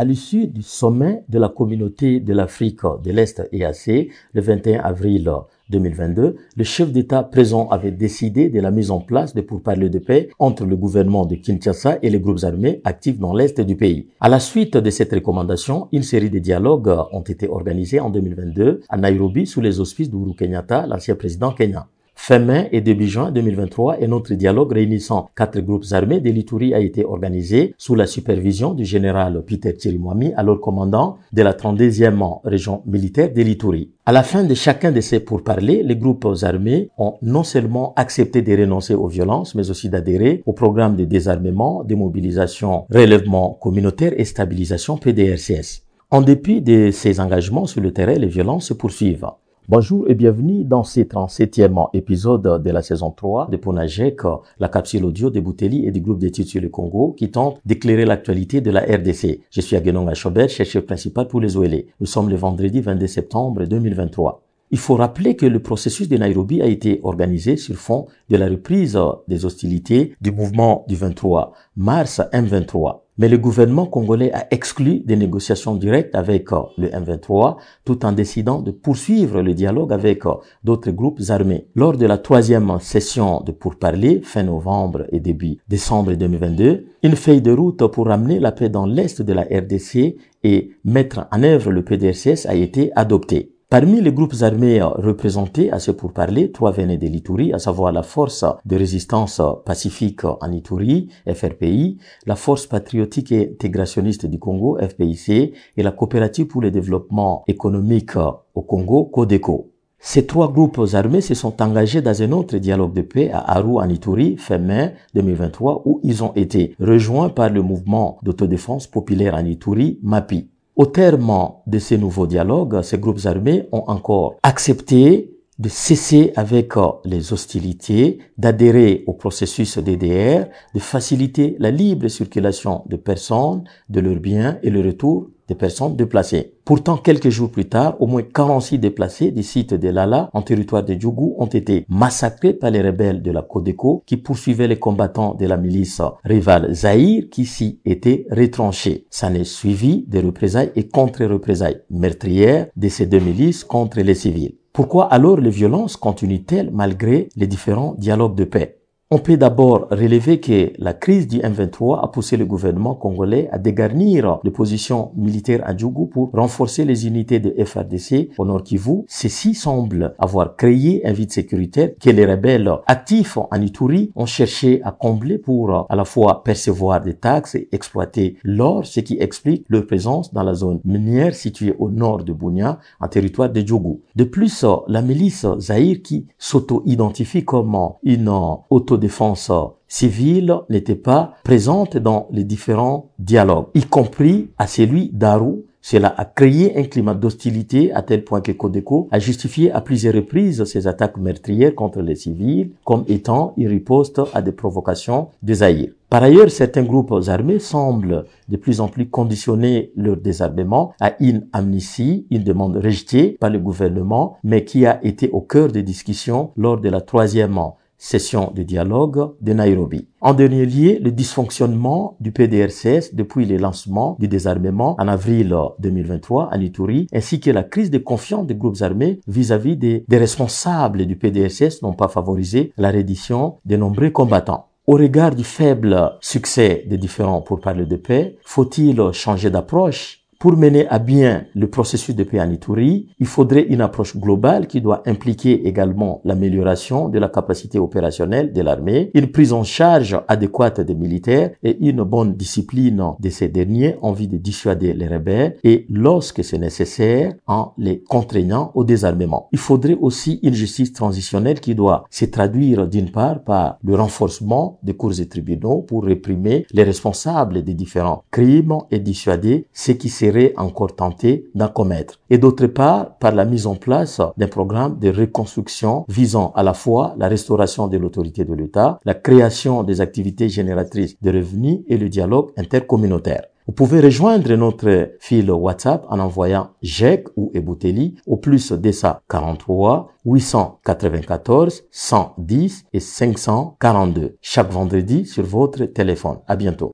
À l'issue du sommet de la communauté de l'Afrique de l'Est EAC, le 21 avril 2022, le chef d'État présent avait décidé de la mise en place de pourparlers de paix entre le gouvernement de Kinshasa et les groupes armés actifs dans l'Est du pays. À la suite de cette recommandation, une série de dialogues ont été organisés en 2022 à Nairobi sous les auspices d'Uru Kenyatta, l'ancien président kenyan. Fin mai et début juin 2023, un autre dialogue réunissant quatre groupes armés de l'Ituri a été organisé sous la supervision du général Peter Chirimwami, alors commandant de la 32e région militaire de l'Ituri. À la fin de chacun de ces pourparlers, les groupes armés ont non seulement accepté de renoncer aux violences, mais aussi d'adhérer au programme de désarmement, démobilisation, relèvement communautaire et stabilisation PDRCS. En dépit de ces engagements sur le terrain, les violences se poursuivent. Bonjour et bienvenue dans ce 37e épisode de la saison 3 de Ponajek, la capsule audio de Bouteli et du groupe d'études sur le Congo qui tente d'éclairer l'actualité de la RDC. Je suis Aguenon Achobet, chercheur principal pour les OLE. Nous sommes le vendredi 22 septembre 2023. Il faut rappeler que le processus de Nairobi a été organisé sur fond de la reprise des hostilités du mouvement du 23 mars M23. Mais le gouvernement congolais a exclu des négociations directes avec euh, le M23 tout en décidant de poursuivre le dialogue avec euh, d'autres groupes armés. Lors de la troisième session de pourparlers, fin novembre et début décembre 2022, une feuille de route pour ramener la paix dans l'est de la RDC et mettre en œuvre le PDRCS a été adoptée. Parmi les groupes armés représentés à ce pourparler, trois venaient de l'Ituri, à savoir la Force de résistance pacifique en Ituri, FRPI, la Force patriotique et intégrationniste du Congo, FPIC, et la Coopérative pour le développement économique au Congo, CODECO. Ces trois groupes armés se sont engagés dans un autre dialogue de paix à Aru en fin mai 2023, où ils ont été rejoints par le mouvement d'autodéfense populaire en Ituri, MAPI. Au terme de ces nouveaux dialogues, ces groupes armés ont encore accepté de cesser avec les hostilités, d'adhérer au processus DDR, de faciliter la libre circulation de personnes, de leurs biens et le retour des personnes déplacées. Pourtant, quelques jours plus tard, au moins 46 déplacés du site de Lala en territoire de Djougou ont été massacrés par les rebelles de la Codeco qui poursuivaient les combattants de la milice rivale Zahir qui s'y étaient retranchés. Ça n'est suivi des représailles et contre-représailles meurtrières de ces deux milices contre les civils. Pourquoi alors les violences continuent-elles malgré les différents dialogues de paix? On peut d'abord relever que la crise du M23 a poussé le gouvernement congolais à dégarnir les positions militaires à Djougou pour renforcer les unités de FRDC au Nord Kivu. Ceci semble avoir créé un vide sécuritaire que les rebelles actifs en Ituri ont cherché à combler pour à la fois percevoir des taxes et exploiter l'or, ce qui explique leur présence dans la zone minière située au nord de Bunia, en territoire de Djougou. De plus, la milice Zahir qui s'auto-identifie comme une auto défense civile n'était pas présente dans les différents dialogues, y compris à celui d'Aru. Cela a créé un climat d'hostilité à tel point que Codeco a justifié à plusieurs reprises ses attaques meurtrières contre les civils comme étant une riposte à des provocations des Aïrs. Par ailleurs, certains groupes armés semblent de plus en plus conditionner leur désarmement à une amnistie, une demande rejetée par le gouvernement, mais qui a été au cœur des discussions lors de la troisième session de dialogue de Nairobi. En dernier lieu, le dysfonctionnement du PDRCS depuis le lancement du désarmement en avril 2023 à Ituri, ainsi que la crise de confiance des groupes armés vis-à-vis des, responsables du PDRCS n'ont pas favorisé la reddition de nombreux combattants. Au regard du faible succès des différents pour parler de paix, faut-il changer d'approche? Pour mener à bien le processus de paix en Ituri, il faudrait une approche globale qui doit impliquer également l'amélioration de la capacité opérationnelle de l'armée, une prise en charge adéquate des militaires et une bonne discipline de ces derniers en vue de dissuader les rebelles et lorsque c'est nécessaire en les contraignant au désarmement. Il faudrait aussi une justice transitionnelle qui doit se traduire d'une part par le renforcement des cours et tribunaux pour réprimer les responsables des différents crimes et dissuader ceux qui se encore tenté d'en commettre. Et d'autre part, par la mise en place d'un programme de reconstruction visant à la fois la restauration de l'autorité de l'État, la création des activités génératrices de revenus et le dialogue intercommunautaire. Vous pouvez rejoindre notre fil WhatsApp en envoyant JEC ou Ebouteli au plus DESA 43 894 110 et 542 chaque vendredi sur votre téléphone. À bientôt.